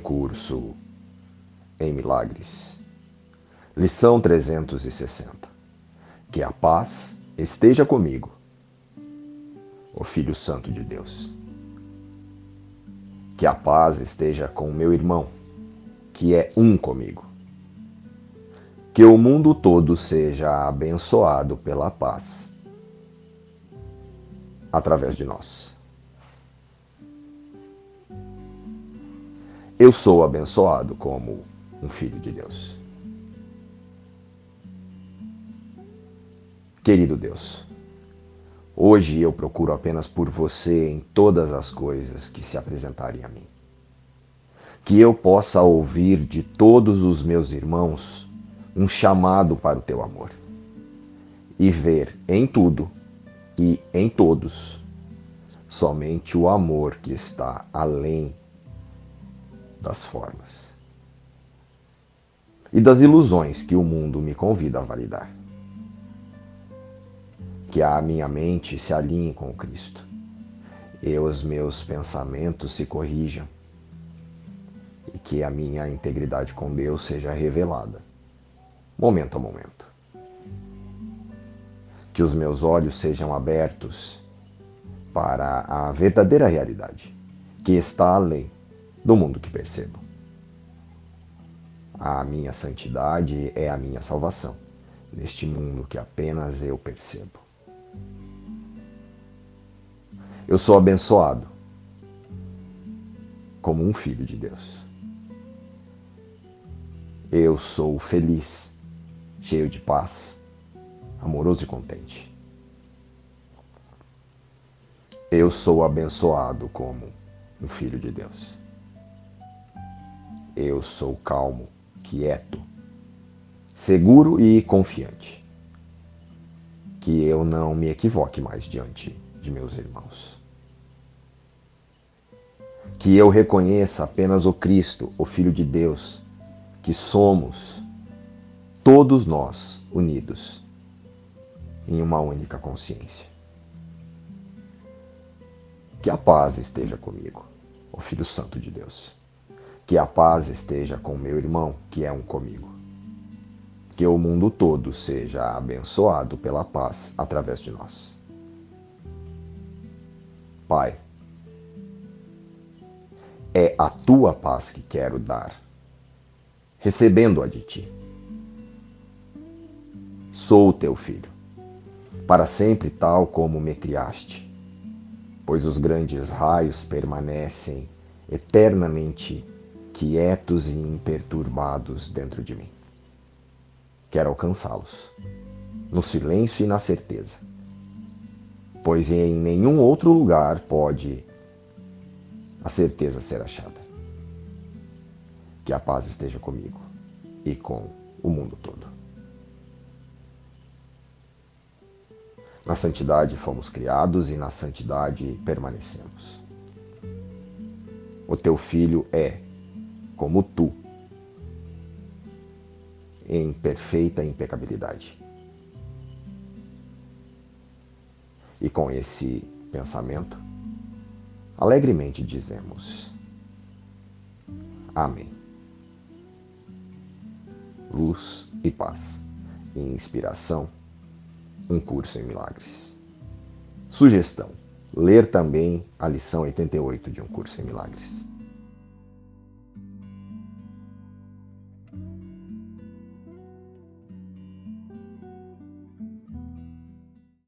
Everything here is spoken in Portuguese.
curso em milagres. Lição 360. Que a paz esteja comigo, o Filho Santo de Deus. Que a paz esteja com o meu irmão, que é um comigo. Que o mundo todo seja abençoado pela paz através de nós. Eu sou abençoado como um filho de Deus. Querido Deus, hoje eu procuro apenas por você em todas as coisas que se apresentarem a mim. Que eu possa ouvir de todos os meus irmãos um chamado para o teu amor e ver em tudo e em todos somente o amor que está além das formas e das ilusões que o mundo me convida a validar. Que a minha mente se alinhe com Cristo e os meus pensamentos se corrijam e que a minha integridade com Deus seja revelada, momento a momento. Que os meus olhos sejam abertos para a verdadeira realidade, que está além do mundo que percebo. A minha santidade é a minha salvação, neste mundo que apenas eu percebo. Eu sou abençoado como um filho de Deus. Eu sou feliz, cheio de paz, amoroso e contente. Eu sou abençoado como um filho de Deus. Eu sou calmo, quieto, seguro e confiante. Que eu não me equivoque mais diante de meus irmãos. Que eu reconheça apenas o Cristo, o Filho de Deus, que somos todos nós unidos em uma única consciência. Que a paz esteja comigo, o Filho Santo de Deus. Que a paz esteja com meu irmão, que é um comigo. Que o mundo todo seja abençoado pela paz através de nós. Pai, é a tua paz que quero dar, recebendo-a de ti. Sou teu filho, para sempre tal como me criaste, pois os grandes raios permanecem eternamente quietos e imperturbados dentro de mim. Quero alcançá-los, no silêncio e na certeza, pois em nenhum outro lugar pode a certeza ser achada. Que a paz esteja comigo e com o mundo todo. Na santidade fomos criados e na santidade permanecemos. O teu filho é como tu, em perfeita impecabilidade. E com esse pensamento, alegremente dizemos: Amém. Luz e paz. Inspiração. Um curso em milagres. Sugestão: ler também a lição 88 de Um Curso em Milagres.